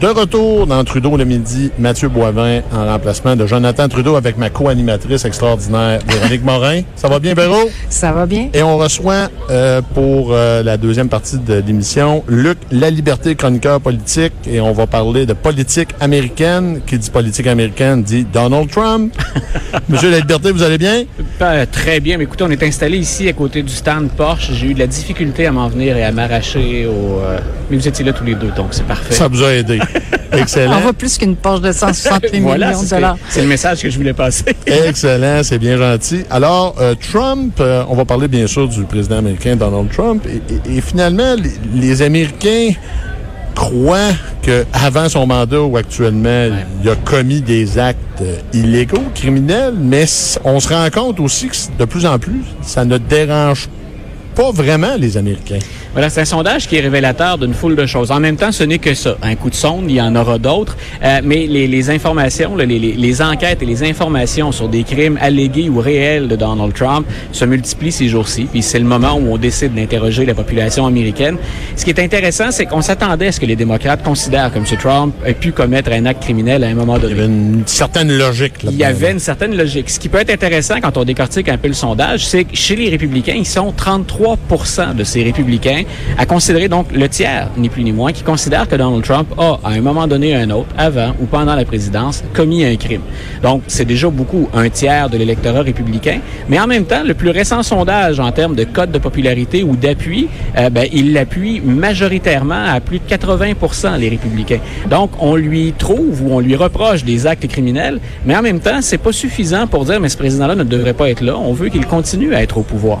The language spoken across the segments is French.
De retour dans Trudeau le midi, Mathieu Boivin en remplacement de Jonathan Trudeau avec ma co-animatrice extraordinaire, Véronique Morin. Ça va bien, Véro? Ça va bien. Et on reçoit euh, pour euh, la deuxième partie de l'émission Luc La Liberté, chroniqueur politique. Et on va parler de politique américaine. Qui dit politique américaine dit Donald Trump. Monsieur La Liberté, vous allez bien? Pas très bien, mais écoutez, on est installé ici à côté du stand Porsche. J'ai eu de la difficulté à m'en venir et à m'arracher au... euh, Mais vous étiez là tous les deux, donc c'est parfait. Ça vous a aidé. Excellent. On voit plus qu'une poche de 168 voilà, millions de c'est dollars. c'est le message que je voulais passer. Excellent, c'est bien gentil. Alors, euh, Trump, euh, on va parler bien sûr du président américain Donald Trump. Et, et- et finalement, les, les Américains croient qu'avant son mandat ou actuellement, il a commis des actes euh, illégaux, criminels, mais on se rend compte aussi que de plus en plus, ça ne dérange pas vraiment les Américains. Voilà, c'est un sondage qui est révélateur d'une foule de choses. En même temps, ce n'est que ça. Un coup de sonde, il y en aura d'autres. Euh, mais les, les informations, les, les- les enquêtes et les informations sur des crimes allégués ou réels de Donald Trump se multiplient ces jours-ci. Puis c'est le moment où on décide d'interroger la population américaine. Ce qui est intéressant, c'est qu'on s'attendait à ce que les démocrates considèrent que M. Trump ait pu commettre un acte criminel à un moment donné. Il y avait une certaine logique là Il y avait une certaine logique. Ce qui peut être intéressant quand on décortique un peu le sondage, c'est que chez les républicains, ils sont 33 de ces républicains à considérer, donc le tiers, ni plus ni moins, qui considèrent que Donald Trump a, à un moment donné ou un autre, avant ou pendant la présidence, commis un crime. Donc, c'est déjà beaucoup, un tiers de l'électorat républicain. Mais en même temps, le plus récent sondage en termes de code de popularité ou d'appui, euh, ben, il l'appuie majoritairement à plus de 80% les républicains. Donc, on lui trouve ou on lui reproche des actes criminels, mais en même temps, c'est pas suffisant pour dire, mais ce président-là ne devrait pas être là. On veut qu'il continue à être au pouvoir.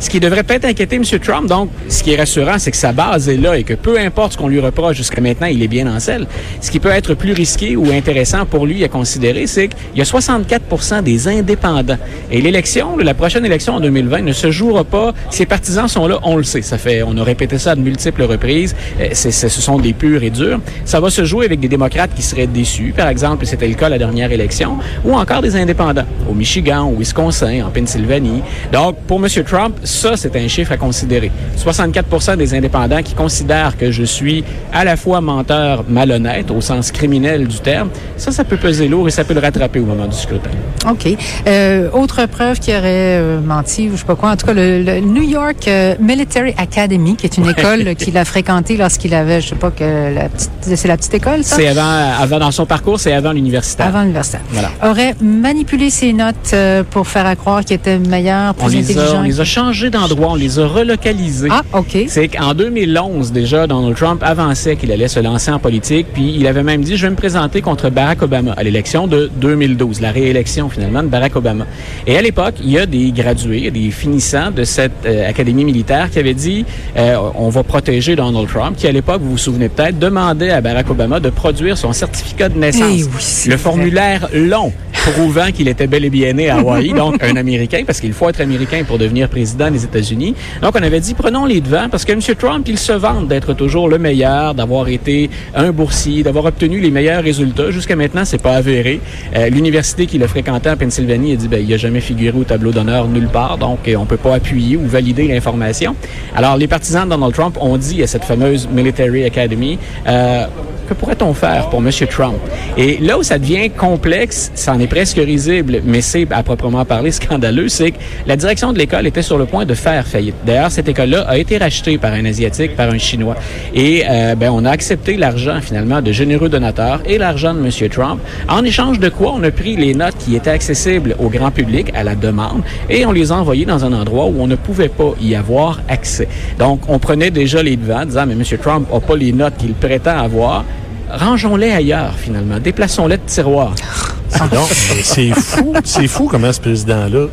Ce qui devrait peut-être inquiéter M. Trump, donc, ce qui est rassurant, c'est que sa base est là et que peu importe ce qu'on lui reproche jusqu'à maintenant, il est bien en selle. Ce qui peut être plus risqué ou intéressant pour lui à considérer, c'est qu'il y a 64% des indépendants. Et l'élection, la prochaine élection en 2020 ne se jouera pas. Ses partisans sont là, on le sait. Ça fait, on a répété ça de multiples reprises. Euh, ce sont des purs et durs. Ça va se jouer avec des démocrates qui seraient déçus, par exemple, c'était le cas à la dernière élection, ou encore des indépendants, au Michigan, au Wisconsin, en Pennsylvanie. Donc, pour M. Trump, ça, c'est un chiffre à considérer. 64% des indépendants qui considèrent que je suis à la fois menteur malhonnête, au sens criminel du terme, ça, ça peut peser lourd et ça peut le rattraper au moment du scrutin. OK. Euh, autre preuve qu'il aurait euh, menti ou je sais pas quoi. En tout cas, le, le New York euh, Military Academy, qui est une école qu'il a fréquentée lorsqu'il avait, je sais pas, que la petite, c'est la petite école, ça? C'est avant, avant, dans son parcours, c'est avant l'universitaire. Avant l'université. Voilà. Aurait manipulé ses notes pour faire à croire qu'il était meilleur, plus On les, a, intelligent. on les a changés d'endroit, on les a relocalisés. Ah, OK. C'est qu'en 2011, déjà, Donald Trump avançait qu'il allait se lancer en politique, puis il avait même dit, je vais me présenter contre Barack Obama à l'élection de 2012, la réélection finalement de Barack Obama. Et à l'époque, il y a des gradués, des finissants de cette euh, académie militaire qui avaient dit, euh, on va protéger Donald Trump, qui à l'époque, vous vous souvenez peut-être, demandait à Barack Obama de produire son certificat de naissance. Eh oui, le formulaire long prouvant qu'il était bel et bien né à Hawaï, donc un Américain, parce qu'il faut être Américain pour devenir président des États-Unis. Donc, on avait dit, prenons les devants, parce que M. Trump, il se vante d'être toujours le meilleur, d'avoir été un boursier, d'avoir obtenu les meilleurs résultats. Jusqu'à maintenant, c'est pas avéré. Euh, L'université qu'il a fréquentée en Pennsylvanie a dit, ben, il a jamais figuré au tableau d'honneur nulle part, donc euh, on peut pas appuyer ou valider l'information. Alors, les partisans de Donald Trump ont dit à cette fameuse Military Academy, euh, que pourrait-on faire pour M. Trump? Et là où ça devient complexe, ça en est presque risible, mais c'est à proprement parler scandaleux, c'est que la direction de l'école était sur le point de faire faillite. D'ailleurs, cette école-là a été rachetée par un Asiatique, par un Chinois. Et euh, ben, on a accepté l'argent finalement de généreux donateurs et l'argent de M. Trump, en échange de quoi on a pris les notes qui étaient accessibles au grand public à la demande et on les a envoyées dans un endroit où on ne pouvait pas y avoir accès. Donc, on prenait déjà les devants, disant, mais M. Trump n'a pas les notes qu'il prétend avoir rangeons-les ailleurs, finalement. Déplaçons-les de tiroir. Mais c'est fou, c'est fou comment ce président-là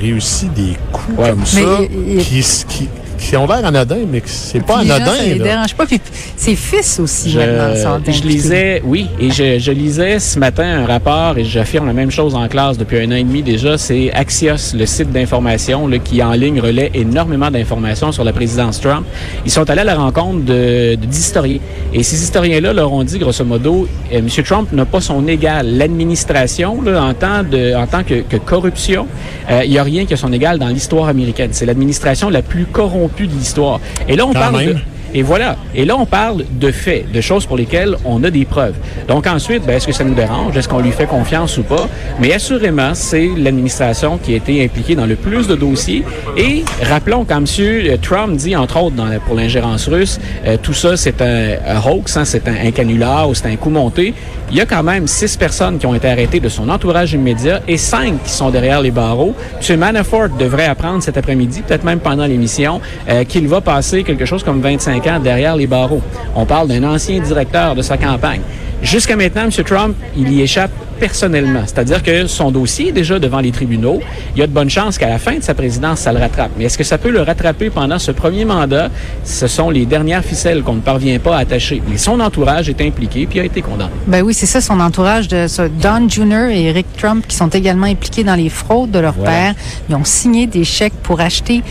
réussit des coups Ouais. comme ça, Mais il- il- qui, s- qui, ont l'air anodins, mais que c'est pas gens, anodin. ça les là. dérange pas. Puis ses fils aussi, Je, maintenant, sont je lisais, oui, et je, je lisais ce matin un rapport, et j'affirme la même chose en classe depuis un an et demi déjà, c'est Axios, le site d'information là, qui en ligne relaie énormément d'informations sur la présidence Trump. Ils sont allés à la rencontre de de- d'historiens. Et ces historiens-là leur ont dit, grosso modo, euh, M. Trump n'a pas son égal. L'administration, là, en tant, de, en tant que, que corruption, euh, il n'y a rien qui a son égal dans l'histoire américaine. C'est l'administration la plus corrompue de l'histoire. Et là, on Quand parle même. de... Et voilà. Et là, on parle de faits, de choses pour lesquelles on a des preuves. Donc ensuite, ben, est-ce que ça nous dérange? Est-ce qu'on lui fait confiance ou pas? Mais assurément, c'est l'administration qui a été impliquée dans le plus de dossiers. Et rappelons, quand M. Trump dit, entre autres, dans la- pour l'ingérence russe, euh, tout ça, c'est un, un hoax, hein, c'est un, un canular ou c'est un coup monté. Il y a quand même six personnes qui ont été arrêtées de son entourage immédiat et cinq qui sont derrière les barreaux. M. Manafort devrait apprendre cet après-midi, peut-être même pendant l'émission, euh, qu'il va passer quelque chose comme 25 ans derrière les barreaux. On parle d'un ancien directeur de sa campagne. Jusqu'à maintenant, M. Trump, il y échappe personnellement. C'est-à-dire que son dossier est déjà devant les tribunaux. Il y a de bonnes chances qu'à la fin de sa présidence, ça le rattrape. Mais est-ce que ça peut le rattraper pendant ce premier mandat? Ce sont les dernières ficelles qu'on ne parvient pas à attacher. Mais son entourage est impliqué puis a été condamné. Ben oui, c'est ça, son entourage de ça. Don Jr. et Eric Trump, qui sont également impliqués dans les fraudes de leur Voilà. père. Ils ont signé des chèques pour acheter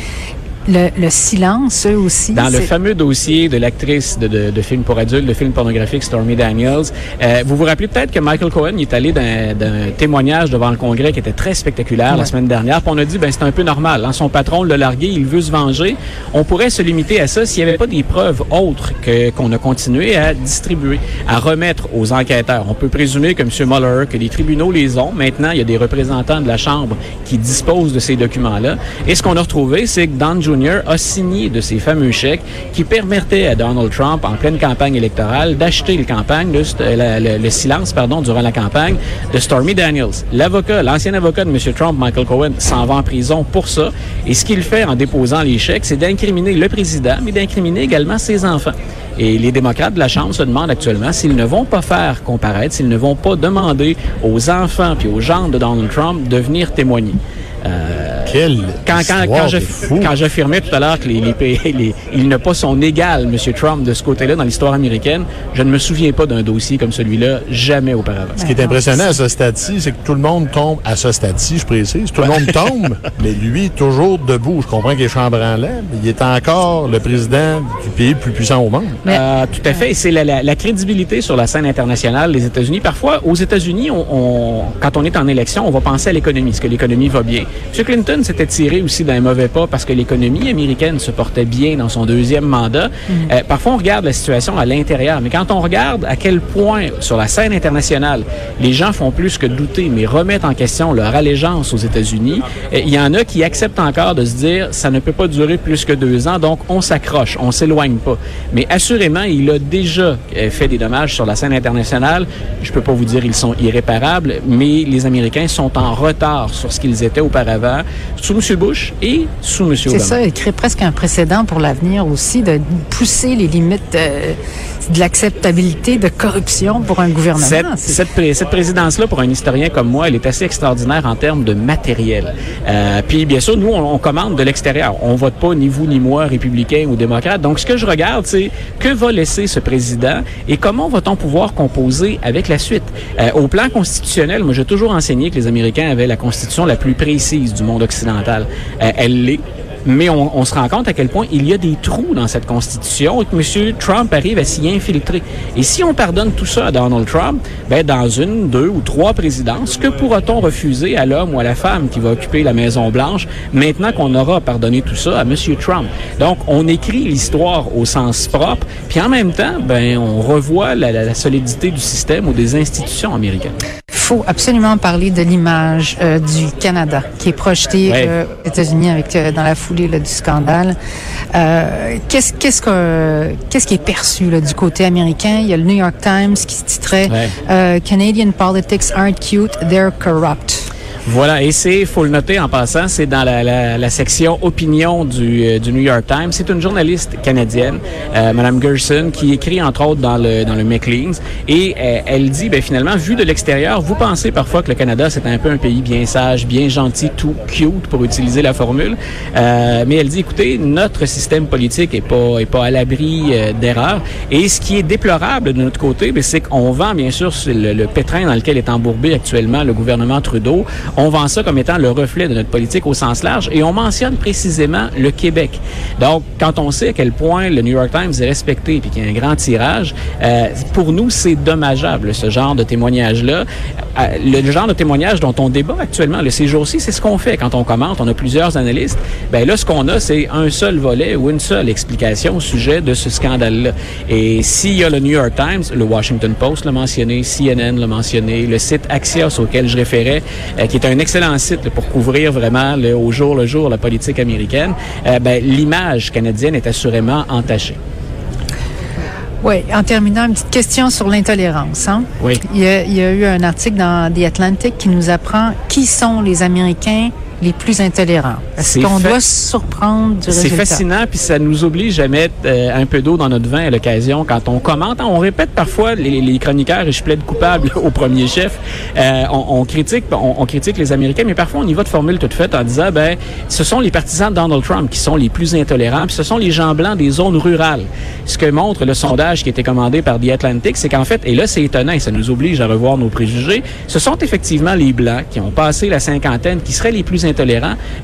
le, le silence, eux aussi. Dans le fameux dossier de l'actrice de, de, de films pour adultes, de films pornographiques Stormy Daniels, euh, vous vous rappelez peut-être que Michael Cohen il est allé d'un témoignage devant le Congrès qui était très spectaculaire la semaine dernière. Puis on a dit, ben c'est un peu normal. Hein, son patron l'a largué, il veut se venger. On pourrait se limiter à ça s'il n'y avait pas des preuves autres que qu'on a continué à distribuer, à remettre aux enquêteurs. On peut présumer que M. Mueller, que les tribunaux les ont. Maintenant, il y a des représentants de la Chambre qui disposent de ces documents-là. Et ce qu'on a retrouvé, c'est que Don A signé de ces fameux chèques qui permettaient à Donald Trump, en pleine campagne électorale, d'acheter le campagne, le silence, durant la campagne de Stormy Daniels. L'avocat, l'ancien avocat de M. Trump, Michael Cohen, s'en va en prison pour ça. Et ce qu'il fait en déposant les chèques, c'est d'incriminer le président, mais d'incriminer également ses enfants. Et les démocrates de la Chambre se demandent actuellement s'ils ne vont pas faire comparaître, s'ils ne vont pas demander aux enfants puis aux gens de Donald Trump de venir témoigner. Euh, Quelle quand, quand, quand, je- j'affirmais tout à l'heure que les, les pays- les- il n'a pas son égal, M. Trump, de ce côté-là dans l'histoire américaine, je ne me souviens pas d'un dossier comme celui-là, jamais auparavant. Ce qui est impressionnant à ce stade-ci, c'est que tout le monde tombe, à ce stade-ci, je précise, tout le monde tombe, mais lui, toujours debout. Je comprends qu'il est chambranlant, mais il est encore le président du pays le plus puissant au monde. Mais- Euh, tout à fait. Et C'est la, la- la crédibilité sur la scène internationale des États-Unis. Parfois, aux États-Unis, on, on- quand on est en élection, on va penser à l'économie, est-ce que l'économie va bien. M. Clinton s'était tiré aussi d'un mauvais pas parce que l'économie américaine se portait bien dans son deuxième mandat. Euh, parfois, on regarde la situation à l'intérieur, mais quand on regarde à quel point, sur la scène internationale, les gens font plus que douter, mais remettent en question leur allégeance aux États-Unis, euh, il y en a qui acceptent encore de se dire, ça ne peut pas durer plus que deux ans, donc on s'accroche, on s'éloigne pas. Mais assurément, il a déjà euh, fait des dommages sur la scène internationale. Je peux pas vous dire ils sont irréparables, mais les Américains sont en retard sur ce qu'ils étaient auparavant, sous M. Bush et sous M. Obama. C'est ça, il crée presque un précédent pour l'avenir aussi, de pousser les limites euh, de l'acceptabilité de corruption pour un gouvernement. Cette, cette, pré- cette présidence-là, pour un historien comme moi, elle est assez extraordinaire en termes de matériel. Euh, puis, bien sûr, nous, on, on commande de l'extérieur. On vote pas, ni vous, ni moi, républicains ou démocrates. Donc, ce que je regarde, c'est que va laisser ce président et comment va-t-on pouvoir composer avec la suite? Euh, au plan constitutionnel, moi, j'ai toujours enseigné que les Américains avaient la constitution la plus précise du monde occidental. Euh, elle l'est. Mais on, se rend compte à quel point il y a des trous dans cette constitution et que M. Trump arrive à s'y infiltrer. Et si on pardonne tout ça à Donald Trump, ben dans une, deux ou trois présidences, que pourra-t-on refuser à l'homme ou à la femme qui va occuper la Maison-Blanche maintenant qu'on aura pardonné tout ça à M. Trump? Donc, on écrit l'histoire au sens propre, puis en même temps, ben on revoit la solidité du système ou des institutions américaines. Il faut absolument parler de l'image euh, du Canada qui est projetée Ouais. euh, aux États-Unis avec euh, dans la foulée là, du scandale. Euh, qu'est-ce qu'est-ce que qu'est-ce qui est perçu là, du côté américain? Il y a le New York Times qui se titrait Ouais. euh, Canadian politics aren't cute, they're corrupt. Voilà, et c'est, faut le noter en passant, c'est dans la, la, la, section opinion du, euh, du New York Times. C'est une journaliste canadienne, euh, Madame Gerson, qui écrit entre autres dans le dans le Maclean's, et euh, elle dit, ben finalement, vu de l'extérieur, vous pensez parfois que le Canada c'est un peu un pays bien sage, bien gentil, tout cute pour utiliser la formule, euh, mais elle dit, écoutez, notre système politique est pas est pas à l'abri euh, d'erreurs, et ce qui est déplorable de notre côté, ben, c'est qu'on vend bien sûr le, le pétrin dans lequel est embourbé actuellement le gouvernement Trudeau on vend ça comme étant le reflet de notre politique au sens large et on mentionne précisément le Québec. Donc, quand on sait à quel point le New York Times est respecté et qu'il y a un grand tirage, euh, pour nous, c'est dommageable, ce genre de témoignage-là. Le genre de témoignage dont on débat actuellement, le ces jours-ci, c'est ce qu'on fait quand on commente. On a plusieurs analystes. Ben là, ce qu'on a, c'est un seul volet ou une seule explication au sujet de ce scandale-là. Et s'il y a le New York Times, le Washington Post l'a mentionné, CNN l'a mentionné, le site Axios auquel je référais, euh, qui est un excellent site là, pour couvrir vraiment le, au jour le jour la politique américaine, euh, ben, l'image canadienne est assurément entachée. Oui, en terminant, une petite question sur l'intolérance. Hein? Oui. Il y, a, il y a eu un article dans The Atlantic qui nous apprend qui sont les Américains les plus intolérants. Est-ce qu'on doit se surprendre du résultat? C'est fascinant, puis ça nous oblige à mettre euh, un peu d'eau dans notre vin à l'occasion quand on commente. On répète parfois les, les chroniqueurs, et je plaide coupable au premier chef, euh, on, on, critique on, on, critique les Américains, mais parfois on y va de formule toute faite en disant, ben, ce sont les partisans de Donald Trump qui sont les plus intolérants, puis ce sont les gens blancs des zones rurales. Ce que montre le sondage qui a été commandé par The Atlantic, c'est qu'en fait, et là c'est étonnant, et ça nous oblige à revoir nos préjugés, ce sont effectivement les blancs qui ont passé la cinquantaine, qui seraient les plus intolérants,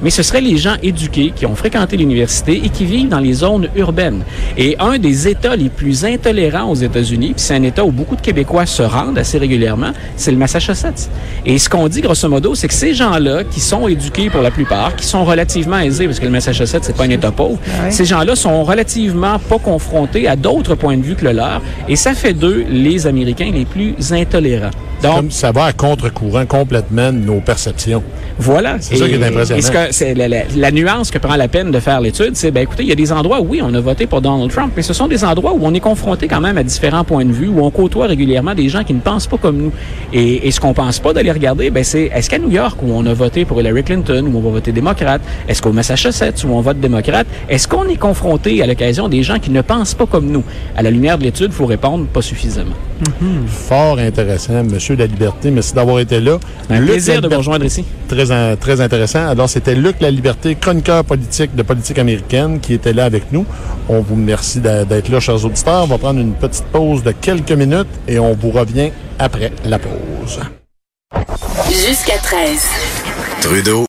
mais ce seraient les gens éduqués qui ont fréquenté l'université et qui vivent dans les zones urbaines. Et un des États les plus intolérants aux États-Unis, puis c'est un État où beaucoup de Québécois se rendent assez régulièrement, c'est le Massachusetts. Et ce qu'on dit grosso modo, c'est que ces gens-là, qui sont éduqués pour la plupart, qui sont relativement aisés, parce que le Massachusetts, c'est pas un État pauvre, Ouais. ces gens-là sont relativement pas confrontés à d'autres points de vue que le leur, et ça fait d'eux les Américains les plus intolérants. Donc, Comme ça va à contre-courant complètement de nos perceptions. Voilà. C'est ça qui est impressionnant. Et ce que, c'est la, la, la, nuance que prend la peine de faire l'étude, c'est, ben écoutez, il y a des endroits où, oui, on a voté pour Donald Trump, mais ce sont des endroits où on est confronté quand même à différents points de vue, où on côtoie régulièrement des gens qui ne pensent pas comme nous. Et, et ce qu'on pense pas d'aller regarder, ben c'est, est-ce qu'à New York, où on a voté pour Hillary Clinton, où on va voter démocrate, est-ce qu'au Massachusetts, où on vote démocrate, est-ce qu'on est confronté à l'occasion des gens qui ne pensent pas comme nous? À la lumière de l'étude, il faut répondre pas suffisamment. Mm-hmm. Fort intéressant, Monsieur de la Liberté. Merci d'avoir été là. Un Luc plaisir de vous rejoindre ici. Très, très intéressant. Alors, c'était Luc La Liberté, chroniqueur politique de politique américaine, qui était là avec nous. On vous remercie d'être là, chers auditeurs. On va prendre une petite pause de quelques minutes et on vous revient après la pause. Jusqu'à 13. Trudeau